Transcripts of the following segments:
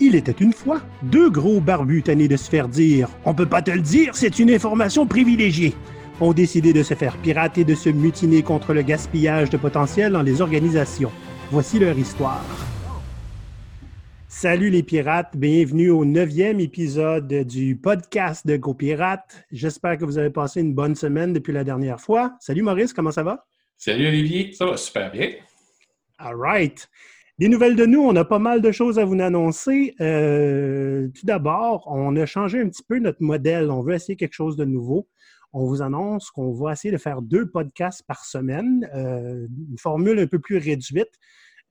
Il était une fois deux gros barbus tannés de se faire dire On peut pas te le dire, c'est une information privilégiée ont décidé de se faire pirater et de se mutiner contre le gaspillage de potentiel dans les organisations. Voici leur histoire. Salut les pirates, bienvenue au neuvième épisode du podcast de GoPirates. J'espère que vous avez passé une bonne semaine depuis la dernière fois. Salut Maurice, comment ça va? Salut Olivier, ça va super bien. All right. Des nouvelles de nous, on a pas mal de choses à vous annoncer. Euh, tout d'abord, on a changé un petit peu notre modèle. On veut essayer quelque chose de nouveau. On vous annonce qu'on va essayer de faire deux podcasts par semaine, euh, une formule un peu plus réduite.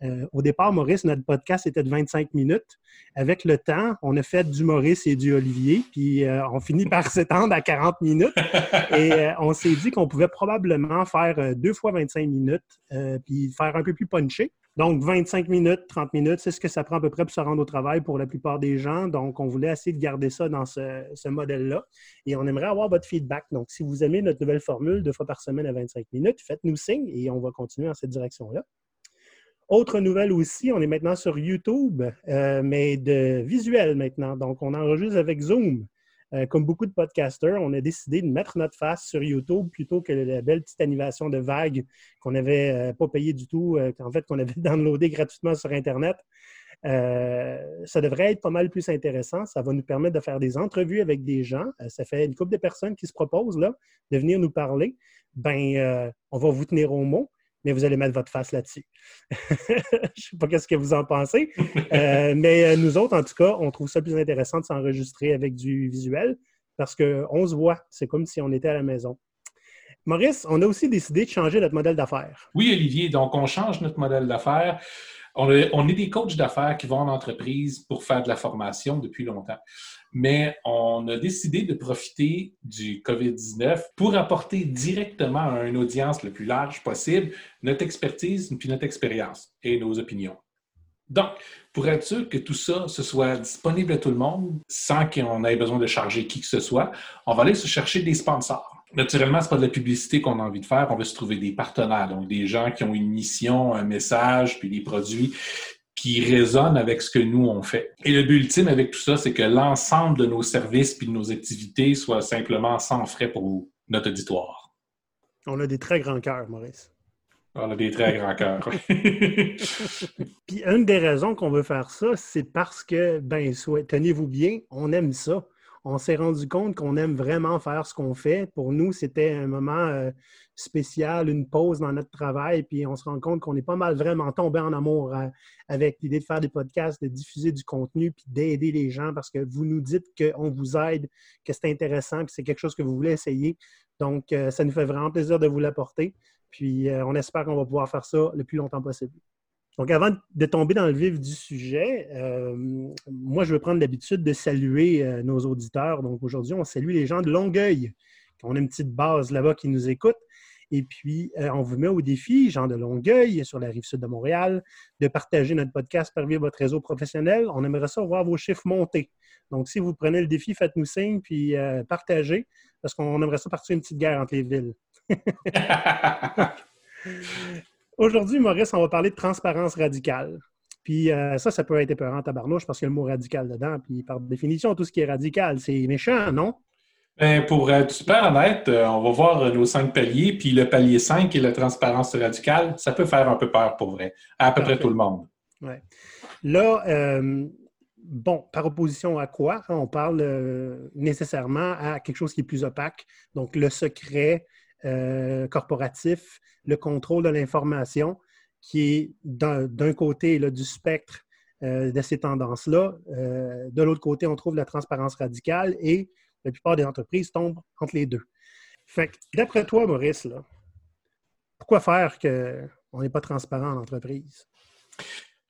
Euh, au départ, Maurice, notre podcast était de 25 minutes. Avec le temps, on a fait du Maurice et du Olivier, puis on finit par s'étendre à 40 minutes. Et on s'est dit qu'on pouvait probablement faire deux fois 25 minutes, puis faire un peu plus punché. Donc, 25 minutes, 30 minutes, c'est ce que ça prend à peu près pour se rendre au travail pour la plupart des gens. Donc, on voulait essayer de garder ça dans ce, modèle-là. Et on aimerait avoir votre feedback. Donc, si vous aimez notre nouvelle formule, deux fois par semaine à 25 minutes, faites-nous signe et on va continuer dans cette direction-là. Autre nouvelle aussi, on est maintenant sur YouTube, euh, mais de visuel maintenant. Donc, on enregistre avec Zoom. Euh, comme beaucoup de podcasters, on a décidé de mettre notre face sur YouTube plutôt que la belle petite animation de vague qu'on n'avait euh, pas payée du tout, qu'en fait, qu'on avait downloadé gratuitement sur Internet. ça devrait être pas mal plus intéressant. Ça va nous permettre de faire des entrevues avec des gens. ça fait une couple de personnes qui se proposent là, de venir nous parler. Ben, on va vous tenir au mot mais vous allez mettre votre face là-dessus. Je ne sais pas ce que vous en pensez, euh, mais euh, nous autres, en tout cas, on trouve ça plus intéressant de s'enregistrer avec du visuel parce qu'on se voit. C'est comme si on était à la maison. Maurice, on a aussi décidé de changer notre modèle d'affaires. Oui, Olivier, donc on change notre modèle d'affaires. On, est des coachs d'affaires qui vont en entreprise pour faire de la formation depuis longtemps mais on a décidé de profiter du COVID-19 pour apporter directement à une audience le plus large possible notre expertise puis notre expérience et nos opinions. Donc, pour être sûr que tout ça ce soit disponible à tout le monde sans qu'on ait besoin de charger qui que ce soit, on va aller se chercher des sponsors. Naturellement, ce n'est pas de la publicité qu'on a envie de faire. On veut se trouver des partenaires, donc des gens qui ont une mission, un message, puis des produits qui résonne avec ce que nous, on fait. Et le but ultime avec tout ça, c'est que l'ensemble de nos services puis de nos activités soient simplement sans frais pour notre auditoire. On a des très grands cœurs, Maurice. On a des très grands cœurs. puis une des raisons qu'on veut faire ça, c'est parce que, ben, tenez-vous bien, on aime ça on s'est rendu compte qu'on aime vraiment faire ce qu'on fait. Pour nous, c'était un moment euh, spécial, une pause dans notre travail, puis on se rend compte qu'on est pas mal vraiment tombé en amour euh, avec l'idée de faire des podcasts, de diffuser du contenu, puis d'aider les gens parce que vous nous dites qu'on vous aide, que c'est intéressant, que c'est quelque chose que vous voulez essayer. Donc, euh, ça nous fait vraiment plaisir de vous l'apporter. Puis, on espère qu'on va pouvoir faire ça le plus longtemps possible. Donc, avant de tomber dans le vif du sujet, euh, moi, je veux prendre l'habitude de saluer euh, nos auditeurs. Donc, aujourd'hui, on salue les gens de Longueuil. On a une petite base là-bas qui nous écoute. Et puis, euh, on vous met au défi, gens de Longueuil, sur la rive sud de Montréal, de partager notre podcast par via votre réseau professionnel. On aimerait ça voir vos chiffres monter. Donc, si vous prenez le défi, faites-nous signe, puis partagez, parce qu'on aimerait ça partir une petite guerre entre les villes. Aujourd'hui, Maurice, on va parler de transparence radicale. Puis euh, ça, ça peut être épeurant à barnouche parce qu'il y a le mot radical dedans. Puis par définition, tout ce qui est radical, c'est méchant, non? Bien, pour être super honnête, euh, on va voir nos cinq paliers. Puis le palier 5, qui est la transparence radicale, ça peut faire un peu peur pour vrai, à peu près tout le monde. Ouais. Là, euh, bon, par opposition à quoi? On parle nécessairement à quelque chose qui est plus opaque. Donc le secret, euh, corporatif, le contrôle de l'information, qui est d'un côté là, du spectre euh, de ces tendances-là. Euh, de l'autre côté, on trouve la transparence radicale et la plupart des entreprises tombent entre les deux. Fait d'après toi, Maurice, là, pourquoi faire qu'on n'est pas transparent en entreprise?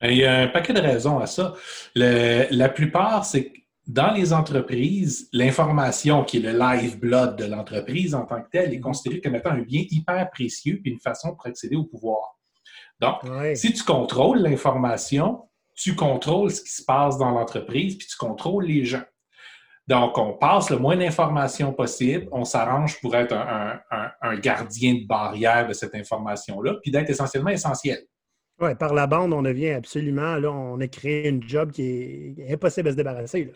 Il y a un paquet de raisons à ça. la plupart, c'est dans les entreprises, l'information qui est le lifeblood de l'entreprise en tant que telle est considérée comme étant un bien hyper précieux et une façon pour accéder au pouvoir. Donc, si tu contrôles l'information, tu contrôles ce qui se passe dans l'entreprise, puis tu contrôles les gens. Donc, on passe le moins d'informations possible, on s'arrange pour être un, gardien de barrière de cette information-là, puis d'être essentiellement essentiel. Oui, par la bande, on devient absolument, là, on a créé une job qui est impossible à se débarrasser.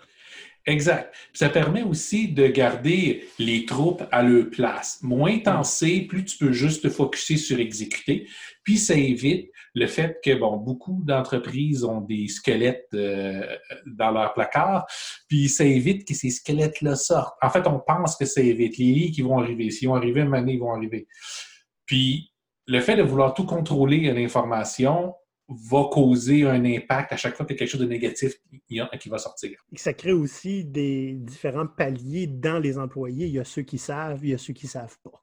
Exact. ça permet aussi de garder les troupes à leur place. Moins t'en plus tu peux juste te focuser sur exécuter. Puis ça évite le fait que, bon, beaucoup d'entreprises ont des squelettes euh, dans leur placard, puis ça évite que ces squelettes-là sortent. En fait, on pense que ça évite les lits qui vont arriver. S'ils vont arriver, une année, ils vont arriver. Puis le fait de vouloir tout contrôler l'information va causer un impact à chaque fois qu'il y a quelque chose de négatif qui va sortir. Ça crée aussi des différents paliers dans les employés. Il y a ceux qui savent, il y a ceux qui ne savent pas.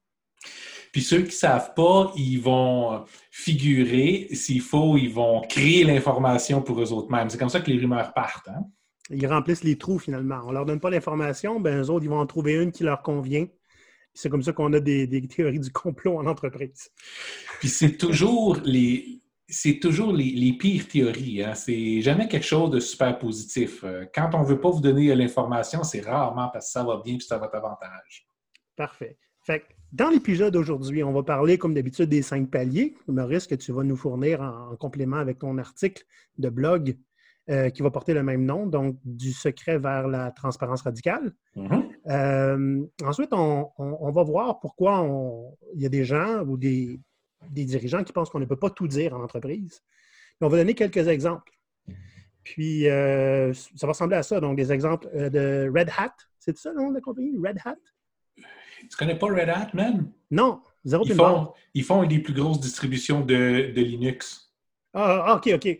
Puis ceux qui ne savent pas, ils vont figurer, s'il faut, ils vont créer l'information pour eux autres mêmes. C'est comme ça que les rumeurs partent. Hein? Ils remplissent les trous finalement. On ne leur donne pas l'information, ben eux autres, ils vont en trouver une qui leur convient. C'est comme ça qu'on a des, théories du complot en entreprise. Puis c'est toujours les, c'est toujours les, pires théories. Hein? C'est jamais quelque chose de super positif. Euh, quand on ne veut pas vous donner l'information, c'est rarement parce que ça va bien et c'est à votre avantage. Parfait. Fait dans l'épisode d'aujourd'hui, on va parler, comme d'habitude, des cinq paliers. Maurice, que tu vas nous fournir en, complément avec ton article de blog euh, qui va porter le même nom, donc du secret vers la transparence radicale. Mm-hmm. Euh, ensuite, on, va voir pourquoi il y a des gens ou des, des dirigeants qui pensent qu'on ne peut pas tout dire en entreprise. on va donner quelques exemples. Puis, euh, ça va ressembler à ça. Donc, des exemples de Red Hat. C'est ça le nom de la compagnie? Red Hat? Tu connais pas Red Hat, man? Non, zéro ils font, ils font une des plus grosses distributions de, Linux. Ah, ah, OK, OK.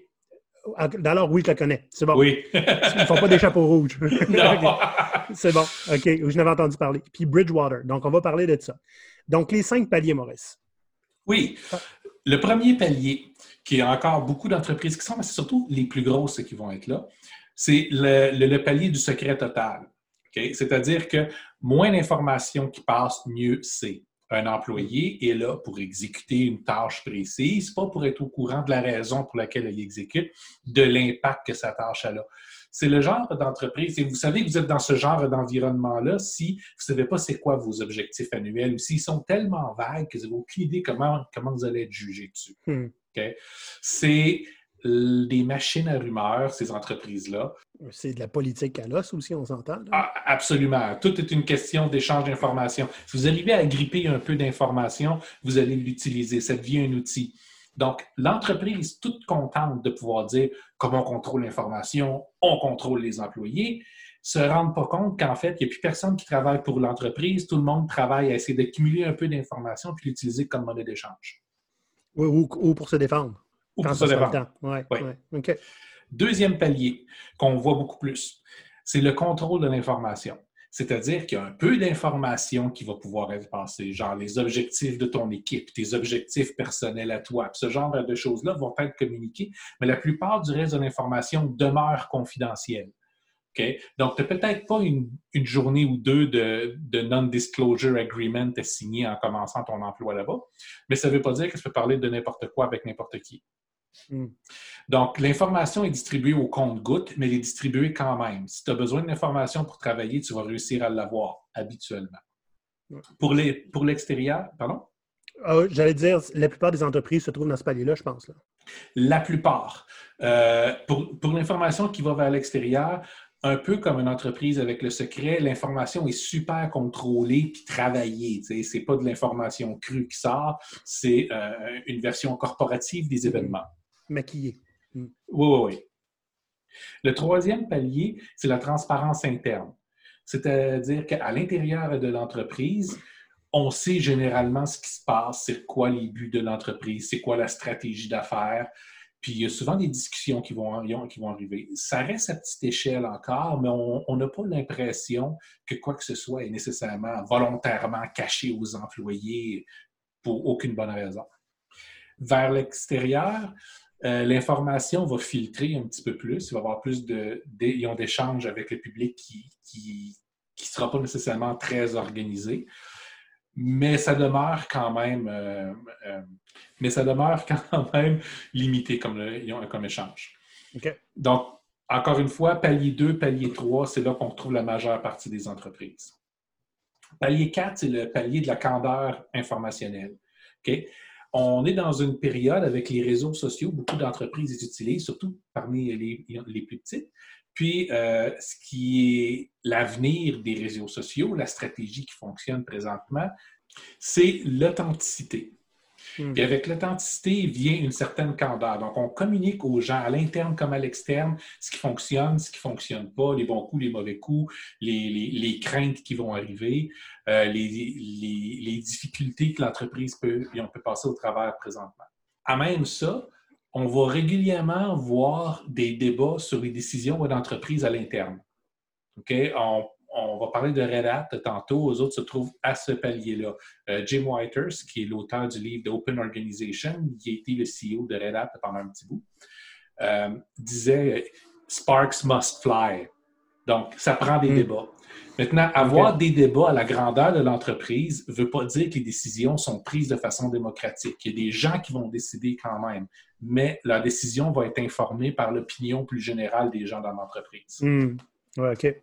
Ah, alors, oui, je la connais. C'est bon. Oui. Ils ne font pas des chapeaux rouges. C'est bon. OK. Je n'avais entendu parler. Puis Bridgewater. Donc, on va parler de ça. Donc, les cinq paliers, Maurice. Oui. Le premier palier, qui est encore beaucoup d'entreprises qui sont, mais c'est surtout les plus grosses qui vont être là, c'est le, palier du secret total. C'est-à-dire que moins d'informations qui passent, mieux c'est. Un employé est là pour exécuter une tâche précise, pas pour être au courant de la raison pour laquelle il exécute, de l'impact que sa tâche a là. C'est le genre d'entreprise, et vous savez que vous êtes dans ce genre d'environnement-là si vous ne savez pas c'est quoi vos objectifs annuels ou s'ils sont tellement vagues que vous n'avez aucune idée comment, comment vous allez être jugé dessus. Hmm. C'est des machines à rumeurs, ces entreprises-là. C'est de la politique à l'os aussi, on s'entend. Ah, absolument. Tout est une question d'échange d'informations. Si vous arrivez à gripper un peu d'informations, vous allez l'utiliser. Ça devient un outil. Donc, l'entreprise, toute contente de pouvoir dire comment on contrôle l'information, on contrôle les employés, se rendent pas compte qu'en fait, il n'y a plus personne qui travaille pour l'entreprise. Tout le monde travaille à essayer d'accumuler un peu d'informations puis l'utiliser comme monnaie d'échange. Oui, ou, pour se défendre. Ou pour se défendre. Ouais, Deuxième palier qu'on voit beaucoup plus, c'est le contrôle de l'information. C'est-à-dire qu'il y a un peu d'informations qui va pouvoir être passées, genre les objectifs de ton équipe, tes objectifs personnels à toi. ce genre de choses-là vont être communiquées, mais la plupart du reste de l'information demeure confidentielle. Donc, tu n'as peut-être pas une, journée ou deux de, non-disclosure agreement à signer en commençant ton emploi là-bas, mais ça ne veut pas dire que tu peux parler de n'importe quoi avec n'importe qui. Hmm. Donc, l'information est distribuée au compte-goutte, mais elle est distribuée quand même. Si tu as besoin d'informations pour travailler, tu vas réussir à l'avoir habituellement. Pour l'extérieur, pardon? Ah j'allais dire, la plupart des entreprises se trouvent dans ce palier-là, je pense. La plupart. Euh, pour, pour l'information qui va vers l'extérieur, un peu comme une entreprise avec le secret, l'information est super contrôlée puis travaillée. Ce n'est pas de l'information crue qui sort, c'est euh, une version corporative des événements. Maquillée. Mm. Oui, oui, oui. Le troisième palier, c'est la transparence interne. C'est-à-dire qu'à l'intérieur de l'entreprise, on sait généralement ce qui se passe, c'est quoi les buts de l'entreprise, c'est quoi la stratégie d'affaires, puis il y a souvent des discussions qui vont, qui vont arriver. Ça reste à petite échelle encore, mais on n'a pas l'impression que quoi que ce soit est nécessairement volontairement caché aux employés pour aucune bonne raison. Vers l'extérieur, euh, l'information va filtrer un petit peu plus. Il va y avoir plus d'échanges avec le public qui ne sera pas nécessairement très organisé mais ça demeure quand même, euh, euh, mais ça demeure quand même limité comme, comme échange. Donc, encore une fois, palier 2, palier 3, c'est là qu'on retrouve la majeure partie des entreprises. Palier 4, c'est le palier de la candeur informationnelle. On est dans une période avec les réseaux sociaux, beaucoup d'entreprises les utilisent, surtout parmi les, plus petites. Puis, euh, ce qui est l'avenir des réseaux sociaux, la stratégie qui fonctionne présentement, c'est l'authenticité. Hmm. Puis avec l'authenticité vient une certaine candeur. Donc, on communique aux gens, à l'interne comme à l'externe, ce qui fonctionne, ce qui ne fonctionne pas, les bons coups, les mauvais coups, les, craintes qui vont arriver, euh, les, difficultés que l'entreprise peut, on peut passer au travers présentement. À même ça, on va régulièrement voir des débats sur les décisions d'entreprise à l'interne. OK? On, on va parler de Red Hat tantôt, aux autres se trouvent à ce palier-là. Euh, Jim Whiters, qui est l'auteur du livre d'Open Organization, qui a été le CEO de Red Hat pendant un petit bout, euh, disait Sparks must fly. Donc, ça prend des hmm. débats. Maintenant, avoir des débats à la grandeur de l'entreprise ne veut pas dire que les décisions sont prises de façon démocratique. Il y a des gens qui vont décider quand même, mais la décision va être informée par l'opinion plus générale des gens dans l'entreprise. Hmm. OK.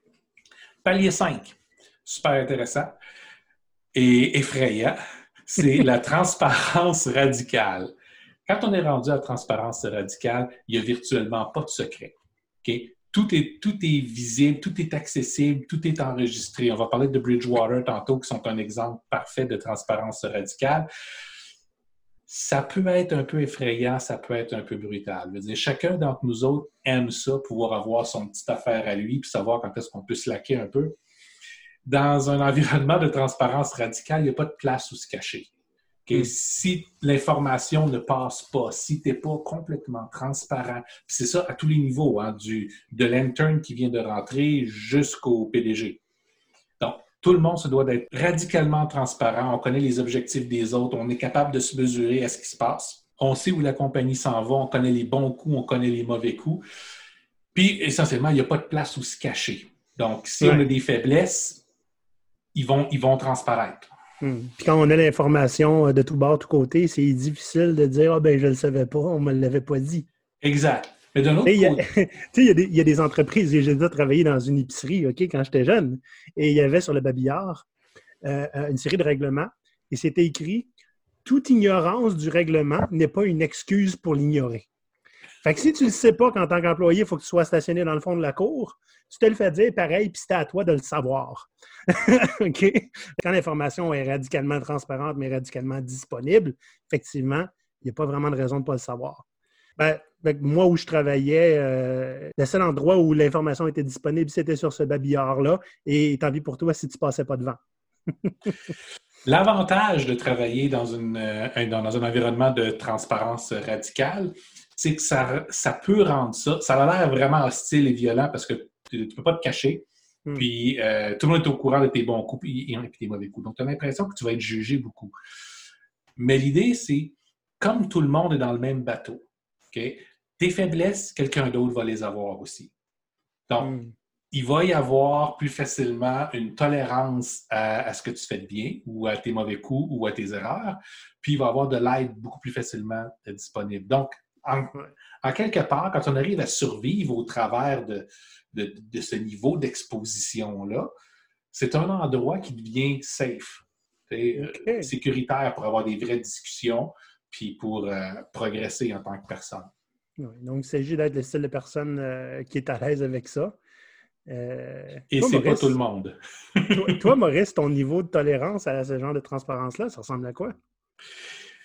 Palier 5, super intéressant et effrayant, c'est la transparence radicale. Quand on est rendu à la transparence radicale, il n'y a virtuellement pas de secret. Tout, est, tout est visible, tout est accessible, tout est enregistré. On va parler de Bridgewater tantôt, qui sont un exemple parfait de transparence radicale ça peut être un peu effrayant, ça peut être un peu brutal. Je dire, chacun d'entre nous autres aime ça, pouvoir avoir son petite affaire à lui, puis savoir quand est-ce qu'on peut se laquer un peu. Dans un environnement de transparence radicale, il n'y a pas de place où se cacher. Hmm. Si l'information ne passe pas, si tu n'es pas complètement transparent, c'est ça à tous les niveaux, hein, du, de l'interne qui vient de rentrer jusqu'au PDG. Tout le monde se doit d'être radicalement transparent. On connaît les objectifs des autres. On est capable de se mesurer à ce qui se passe. On sait où la compagnie s'en va. On connaît les bons coups, on connaît les mauvais coups. Puis, essentiellement, il n'y a pas de place où se cacher. Donc, si on a des faiblesses, ils vont, ils vont transparaître. Hmm. Puis quand on a l'information de tout bord, tout côté, c'est difficile de dire Ah ben je ne le savais pas, on ne me l'avait pas dit. Exact. Mais d'un autre côté. Il y, a des entreprises, j'ai déjà travaillé dans une épicerie OK, quand j'étais jeune, et il y avait sur le babillard euh, euh, une série de règlements, et c'était écrit Toute ignorance du règlement n'est pas une excuse pour l'ignorer. Fait que si tu ne le sais pas qu'en tant qu'employé, il faut que tu sois stationné dans le fond de la cour, tu te le fais dire pareil, puis c'était à toi de le savoir. OK? Quand l'information est radicalement transparente, mais radicalement disponible, effectivement, il n'y a pas vraiment de raison de ne pas le savoir. Ben, moi, où je travaillais, euh, le seul endroit où l'information était disponible, c'était sur ce babillard-là. Et tant pis pour toi si tu ne passais pas devant. L'avantage de travailler dans, une, euh, dans, un environnement de transparence radicale, c'est que ça, ça peut rendre ça. Ça a l'air vraiment hostile et violent parce que tu ne peux pas te cacher. Hmm. Puis euh, tout le monde est au courant de tes bons coups et, tes mauvais coups. Donc, tu as l'impression que tu vas être jugé beaucoup. Mais l'idée, c'est comme tout le monde est dans le même bateau, tes faiblesses, quelqu'un d'autre va les avoir aussi. Donc, hmm. il va y avoir plus facilement une tolérance à, ce que tu fais de bien ou à tes mauvais coups ou à tes erreurs, puis il va y avoir de l'aide beaucoup plus facilement disponible. Donc, en, quelque part, quand on arrive à survivre au travers de, de, ce niveau d'exposition-là, c'est un endroit qui devient safe, euh, sécuritaire pour avoir des vraies discussions, puis pour euh, progresser en tant que personne. donc, il s'agit d'être le style de personne euh, qui est à l'aise avec ça. Euh, Et c'est pas tout le monde. toi, Maurice, ton niveau de tolérance à ce genre de transparence-là, ça ressemble à quoi?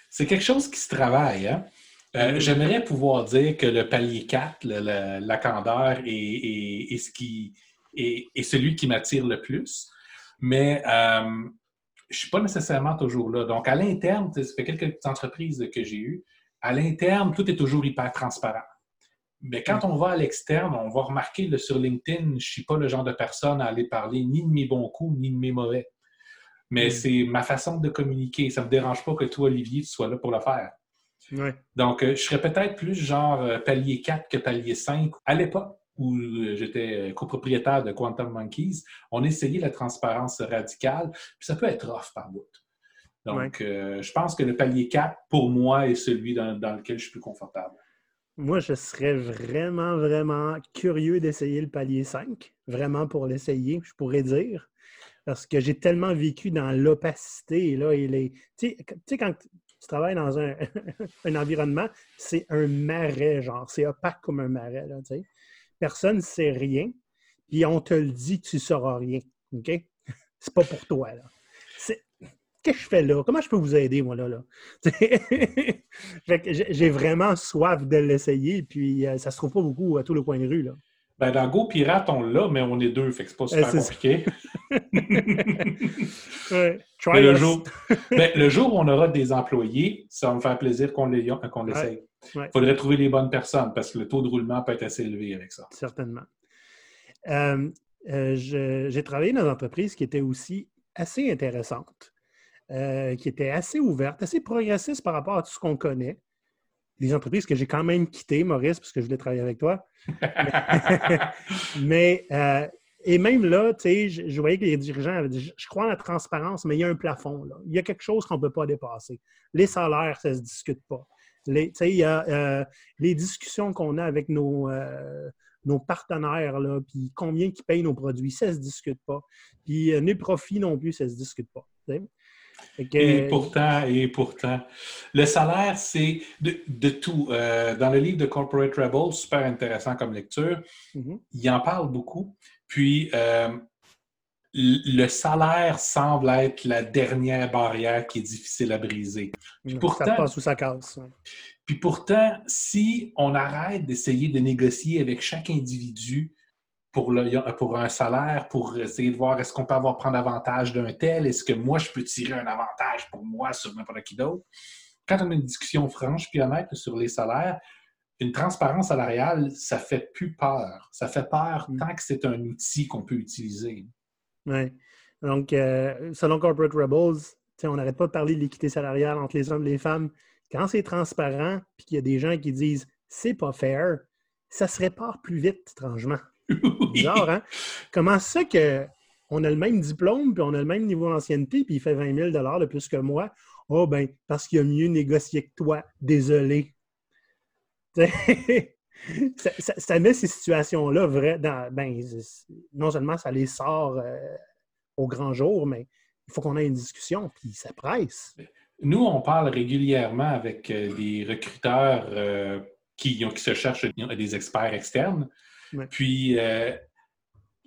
C'est quelque chose qui se travaille. Hein? Mm. J'aimerais pouvoir dire que le palier 4, la candeur, est, ce qui, est, celui qui m'attire le plus. Mais je ne suis pas nécessairement toujours là. Donc, à l'interne, ça fait quelques entreprises que j'ai eues, à l'interne, tout est toujours hyper transparent. Mais quand on va à l'externe, on va remarquer là, sur LinkedIn, je ne suis pas le genre de personne à aller parler ni de mes bons coups, ni de mes mauvais. Mais mm. c'est ma façon de communiquer. Ça ne me dérange pas que toi, Olivier, tu sois là pour le faire. Donc, euh, je serais peut-être plus genre euh, palier 4 que palier 5. À l'époque, où euh, j'étais euh, copropriétaire de Quantum Monkeys, on essayait la transparence radicale, puis ça peut être rough par bout. Donc, euh, je pense que le palier 4, pour moi, est celui dans, lequel je suis plus confortable. Moi, je serais vraiment, vraiment curieux d'essayer le palier 5, vraiment pour l'essayer, je pourrais dire, parce que j'ai tellement vécu dans l'opacité. Là, Tu sais, quand tu travailles dans un, environnement, c'est un marais, genre, c'est opaque comme un marais, là, tu sais. Personne ne sait rien, puis on te le dit, tu ne sauras rien, OK? C'est pas pour toi, là. Qu'est-ce que je fais là? Comment je peux vous aider, moi, là? là? j'ai vraiment soif de l'essayer, puis euh, ça se trouve pas beaucoup à tout le coin de rue, là. Ben, dans Go Pirate, on l'a, mais on est deux, fait que c'est pas super compliqué. le, jour, ben, le jour où on aura des employés, ça va me faire plaisir qu'on l'essaye. Il faudrait trouver les bonnes personnes parce que le taux de roulement peut être assez élevé avec ça. Certainement. Euh, euh, j'ai travaillé dans une entreprise qui était aussi assez intéressante, euh, qui était assez ouverte, assez progressiste par rapport à tout ce qu'on connaît des entreprises que j'ai quand même quittées, Maurice, parce que je voulais travailler avec toi. mais, et même là, tu sais, je, voyais que les dirigeants avaient dit, je crois en la transparence, mais il y a un plafond. Là. Il y a quelque chose qu'on ne peut pas dépasser. Les salaires, ça ne se discute pas. Les, il y a euh, les discussions qu'on a avec nos, euh, nos partenaires, là, puis combien qui payent nos produits, ça ne se discute pas. Puis les profits non plus, ça ne se discute pas. Et pourtant, et pourtant, le salaire, c'est de, tout. Euh, dans le livre de Corporate Rebels, super intéressant comme lecture, mm-hmm. il en parle beaucoup. Puis, euh, le salaire semble être la dernière barrière qui est difficile à briser. Puis pourtant, ça passe sous sa casse. Puis pourtant, si on arrête d'essayer de négocier avec chaque individu pour, le, pour un salaire, pour essayer de voir est-ce qu'on peut avoir prendre avantage d'un tel, est-ce que moi je peux tirer un avantage pour moi sur n'importe qui d'autre? Quand on a une discussion franche puis honnête sur les salaires, une transparence salariale, ça fait plus peur. Ça fait peur mm. tant que c'est un outil qu'on peut utiliser. Oui. Donc, euh, selon Corporate Rebels, on n'arrête pas de parler de l'équité salariale entre les hommes et les femmes. Quand c'est transparent, puis qu'il y a des gens qui disent c'est pas fair, ça se répare plus vite, étrangement. Bizarre, hein? Comment ça qu'on a le même diplôme, puis on a le même niveau d'ancienneté, puis il fait 20 000 de plus que moi? Oh, ben, parce qu'il a mieux négocié que toi. Désolé. ça, met ces situations-là vrai dans, ben, non seulement ça les sort euh, au grand jour, mais il faut qu'on ait une discussion, puis ça presse. Nous, on parle régulièrement avec euh, des recruteurs euh, qui, qui, se cherchent des experts externes. Puis, euh,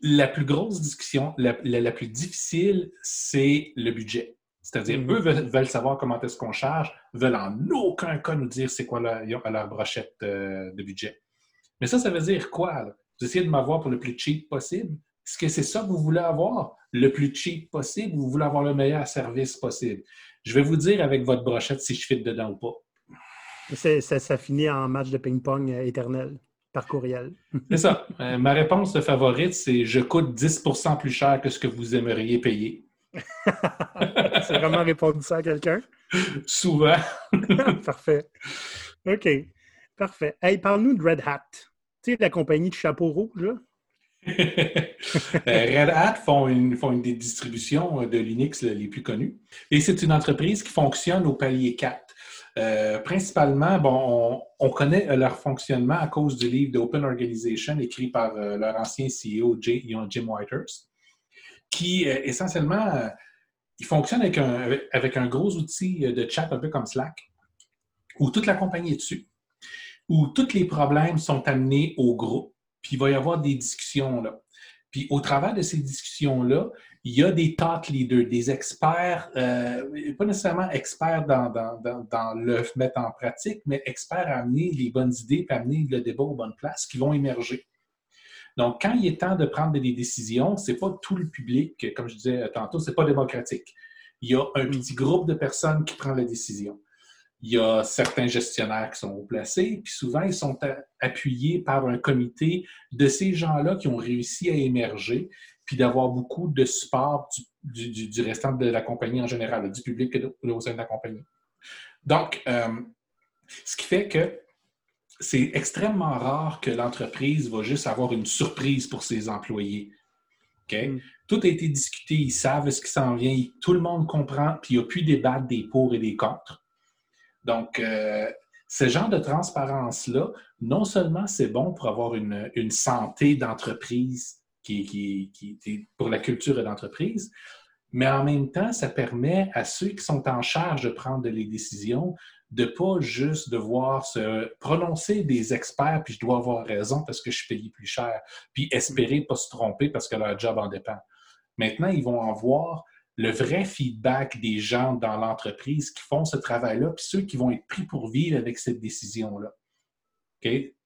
la plus grosse discussion, la, plus difficile, c'est le budget. C'est-à-dire, mm-hmm. eux veulent, savoir comment est-ce qu'on charge, veulent en aucun cas nous dire c'est quoi leur, leur brochette euh, de budget. Mais ça, ça veut dire quoi? Vous essayez de m'avoir pour le plus cheap possible? Est-ce que c'est ça que vous voulez avoir? Le plus cheap possible ou vous voulez avoir le meilleur service possible? Je vais vous dire avec votre brochette si je fit dedans ou pas. Ça, ça, finit en match de ping-pong euh, éternel par courriel. c'est ça. Euh, ma réponse favorite, c'est je coûte 10% plus cher que ce que vous aimeriez payer. c'est vraiment répondre ça à quelqu'un? Souvent. Parfait. OK. Parfait. Hey, parle-nous de Red Hat. Tu sais, la compagnie de chapeau rouge, là? Euh, Red Hat font une, font une des distributions de Linux les plus connues. Et c'est une entreprise qui fonctionne au palier 4. Euh, principalement, bon, on, connaît leur fonctionnement à cause du livre d'Open Organization écrit par euh, leur ancien CEO Jim Whitehurst, qui euh, essentiellement, il fonctionne avec un, avec un gros outil de chat un peu comme Slack, où toute la compagnie est dessus, où tous les problèmes sont amenés au groupe, puis il va y avoir des discussions là. Puis au travers de ces discussions-là, il y a des thought leaders, des experts, euh, pas nécessairement experts dans, le mettre en pratique, mais experts à amener les bonnes idées et amener le débat aux bonnes places qui vont émerger. Donc, quand il est temps de prendre des décisions, ce n'est pas tout le public, comme je disais tantôt, ce n'est pas démocratique. Il y a un petit groupe de personnes qui prend la décision. Il y a certains gestionnaires qui sont placés, puis souvent, ils sont appuyés par un comité de ces gens-là qui ont réussi à émerger puis d'avoir beaucoup de support du, restant de la compagnie en général, du public au sein de la compagnie. Donc, euh, ce qui fait que c'est extrêmement rare que l'entreprise va juste avoir une surprise pour ses employés. Mm. Tout a été discuté, ils savent ce qui s'en vient, tout le monde comprend, puis il n'y a plus débattre des pour et des contre. Donc, euh, ce genre de transparence-là, non seulement c'est bon pour avoir une, une santé d'entreprise qui, qui, pour la culture d'entreprise, mais en même temps, ça permet à ceux qui sont en charge de prendre les décisions de pas juste devoir se prononcer des experts, puis je dois avoir raison parce que je suis payé plus cher, puis espérer pas se tromper parce que leur job en dépend. Maintenant, ils vont avoir le vrai feedback des gens dans l'entreprise qui font ce travail-là, puis ceux qui vont être pris pour vivre avec cette décision-là.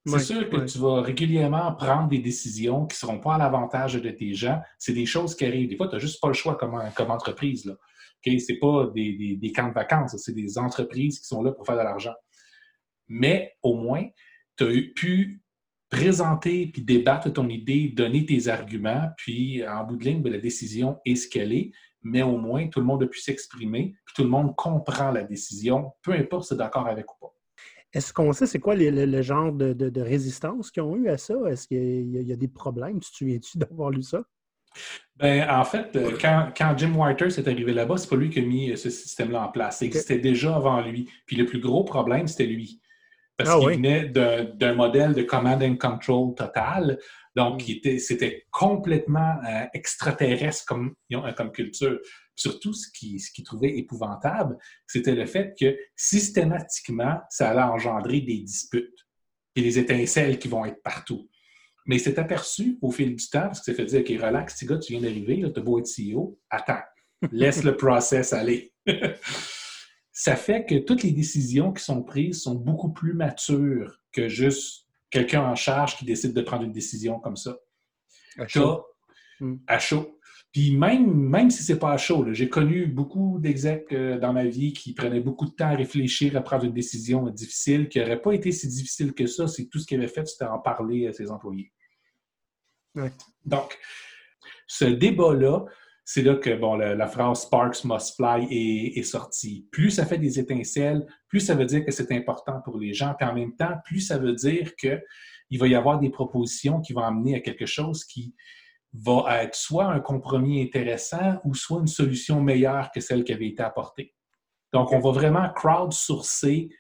C'est sûr que tu vas régulièrement prendre des décisions qui ne seront pas à l'avantage de tes gens. C'est des choses qui arrivent. Des fois, tu n'as juste pas le choix comme, comme entreprise. Là. Ce n'est pas des, des, camps de vacances, c'est des entreprises qui sont là pour faire de l'argent. Mais au moins, tu as pu présenter puis débattre ton idée, donner tes arguments, puis en bout de ligne, ben, la décision est ce qu'elle est, mais au moins tout le monde a pu s'exprimer, puis tout le monde comprend la décision, peu importe si c'est d'accord avec ou pas. Est-ce qu'on sait c'est quoi le, genre de, résistance qu'ils ont eu à ça? Est-ce qu'il y, a des problèmes? Tu te souviens-tu d'avoir lu ça? Ben, en fait, euh, quand, Jim Whiter s'est arrivé là-bas, c'est pas lui qui a mis euh, ce système-là en place. Ça existait déjà avant lui. Puis le plus gros problème, c'était lui. Parce ah qu'il venait d'un modèle de command and control total. Donc, hmm. c'était complètement euh, extraterrestre comme, comme culture. Surtout, ce qu'il ce qui trouvait épouvantable, c'était le fait que systématiquement, ça allait engendrer des disputes et des étincelles qui vont être partout. Mais il s'est aperçu au fil du temps, parce qu'il s'est fait dire, OK, relax, petit gars, tu viens d'arriver, tu as beau être CEO, attends, laisse le process aller. ça fait que toutes les décisions qui sont prises sont beaucoup plus matures que juste quelqu'un en charge qui décide de prendre une décision comme ça. À chaud. Hmm. À chaud. Puis même, même si c'est pas à chaud, j'ai connu beaucoup d'execs euh, dans ma vie qui prenaient beaucoup de temps à réfléchir, à prendre une décision difficile, qui n'aurait pas été si difficile que ça, c'est tout ce qu'ils avaient fait, c'était en parler à ses employés. Donc, ce débat-là, c'est là que bon, la, phrase Sparks must fly est, sortie. Plus ça fait des étincelles, plus ça veut dire que c'est important pour les gens. Puis en même temps, plus ça veut dire qu'il va y avoir des propositions qui vont amener à quelque chose qui va être soit un compromis intéressant ou soit une solution meilleure que celle qui avait été apportée. Donc, on va vraiment crowdsourcer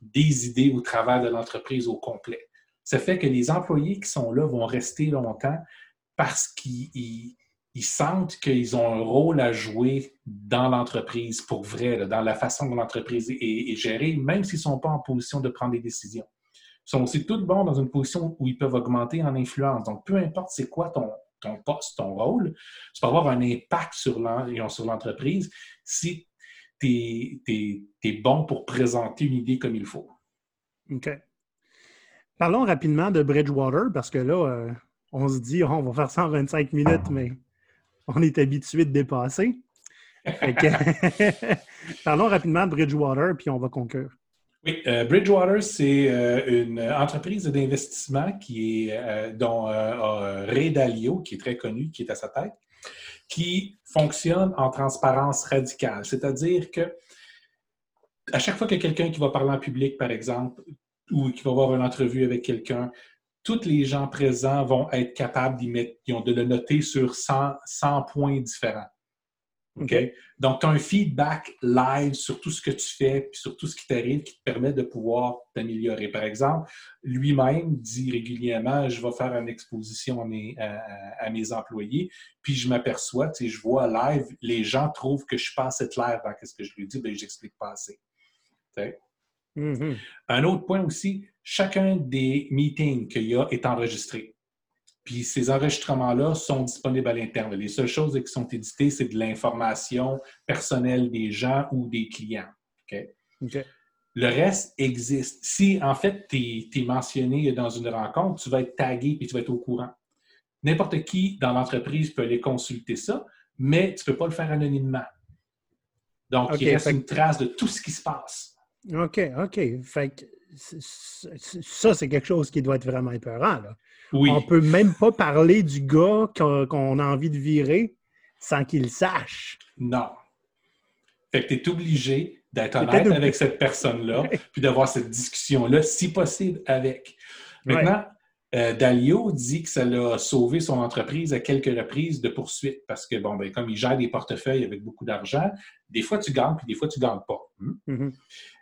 des idées au travers de l'entreprise au complet. Ça fait que les employés qui sont là vont rester longtemps parce qu'ils sentent qu'ils ont un rôle à jouer dans l'entreprise pour vrai, dans la façon dont l'entreprise est, gérée, même s'ils ne sont pas en position de prendre des décisions. Ils sont aussi tous bons dans une position où ils peuvent augmenter en influence. Donc, peu importe c'est quoi ton, ton poste, ton rôle, tu peux avoir un impact sur l'entreprise si tu es, bon pour présenter une idée comme il faut. OK. Parlons rapidement de Bridgewater, parce que là, euh, on se dit, on va faire ça en 25 minutes, mais on est habitué de dépasser. Parlons rapidement de Bridgewater, puis on va conclure. Oui, euh, Bridgewater, c'est euh, une entreprise d'investissement qui est, euh, dont Ray Dalio, qui est très connu, qui est à sa tête, qui fonctionne en transparence radicale. C'est-à-dire que à chaque fois que quelqu'un qui va parler en public, par exemple, ou qui va avoir une entrevue avec quelqu'un, tous les gens présents vont être capables d'y mettre, de le noter sur 100, 100 points différents. Donc, tu as un feedback live sur tout ce que tu fais, puis sur tout ce qui t'arrive, qui te permet de pouvoir t'améliorer. Par exemple, lui-même dit régulièrement, je vais faire une exposition à mes, à, mes employés, puis je m'aperçois, tu sais, je vois live, les gens trouvent que je suis pas assez clair dans ce que je lui dis, bien, j'explique pas assez. Mm-hmm. Un autre point aussi, chacun des meetings qu'il y a est enregistré. Puis ces enregistrements-là sont disponibles à l'interne. Les seules choses qui sont éditées, c'est de l'information personnelle des gens ou des clients. Le reste existe. Si, en fait, tu es, mentionné dans une rencontre, tu vas être tagué et tu vas être au courant. N'importe qui dans l'entreprise peut aller consulter ça, mais tu ne peux pas le faire anonymement. Donc, il reste une trace de tout ce qui se passe. OK, OK. Fait ça, c'est quelque chose qui doit être vraiment épeurant. Là. Oui. On peut même pas parler du gars qu'on a envie de virer sans qu'il sache. Non. Fait que tu es obligé d'être honnête avec cette personne-là, puis d'avoir cette discussion-là, si possible, avec. Maintenant, euh, Dalio dit que ça l'a sauvé son entreprise à quelques reprises de poursuites parce que, bon, ben, comme il gère des portefeuilles avec beaucoup d'argent, des fois tu gagnes, puis des fois tu ne gagnes pas. Hmm?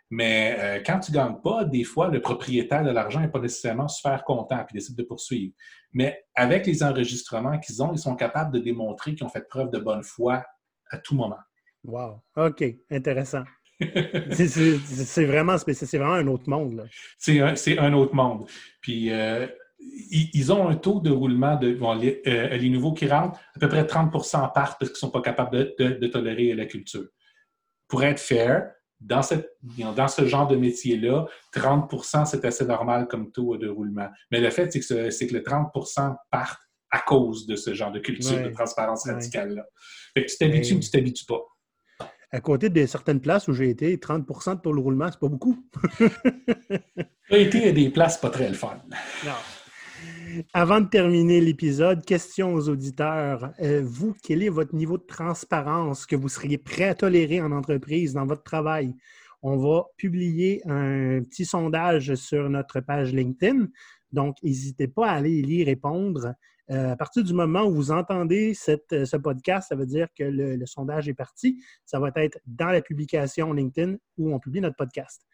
Mais euh, quand tu ne gagnes pas, des fois, le propriétaire de l'argent n'est pas nécessairement super content et décide de poursuivre. Mais avec les enregistrements qu'ils ont, ils sont capables de démontrer qu'ils ont fait preuve de bonne foi à tout moment. Wow. OK. Intéressant. c'est vraiment c'est vraiment un autre monde. C'est un, un, autre monde. Puis euh, ils, ont un taux de roulement de euh, les, nouveaux qui rentrent, à peu près 30% partent parce qu'ils ne sont pas capables de, tolérer la culture. Pour être fair, dans, cette, dans ce genre de métier-là, 30% c'est assez normal comme taux de roulement. Mais le fait, c'est que, que le 30% partent à cause de ce genre de culture de transparence radicale-là. Fait que tu t'habitues ou tu t'habitues pas à côté de certaines places où j'ai été, 30 de taux de roulement, c'est pas beaucoup. J'ai été à des places pas très le fun. Avant de terminer l'épisode, question aux auditeurs. Euh, vous, quel est votre niveau de transparence que vous seriez prêt à tolérer en entreprise, dans votre travail? On va publier un petit sondage sur notre page LinkedIn. Donc, n'hésitez pas à aller y répondre. Euh, à partir du moment où vous entendez ce podcast, ça veut dire que le, sondage est parti. Ça va être dans la publication LinkedIn où on publie notre podcast.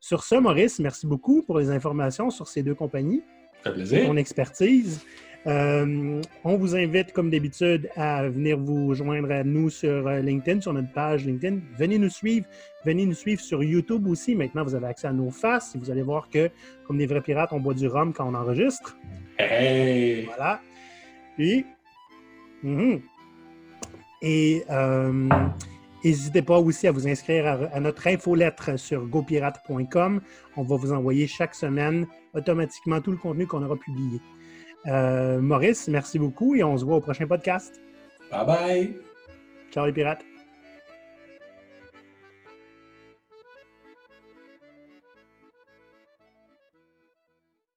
Sur ce, Maurice, merci beaucoup pour les informations sur ces deux compagnies. Ça plaisir. Ton expertise. Euh, on vous invite, comme d'habitude, à venir vous joindre à nous sur LinkedIn, sur notre page LinkedIn. Venez nous suivre. Venez nous suivre sur YouTube aussi. Maintenant, vous avez accès à nos faces. Vous allez voir que, comme des vrais pirates, on boit du rhum quand on enregistre. Hey! Voilà. Puis, mhm. et euh, n'hésitez pas aussi à vous inscrire à, notre infolettre sur gopirate.com. On va vous envoyer chaque semaine automatiquement tout le contenu qu'on aura publié. Euh, Maurice, merci beaucoup et on se voit au prochain podcast. Bye bye. Ciao les pirates.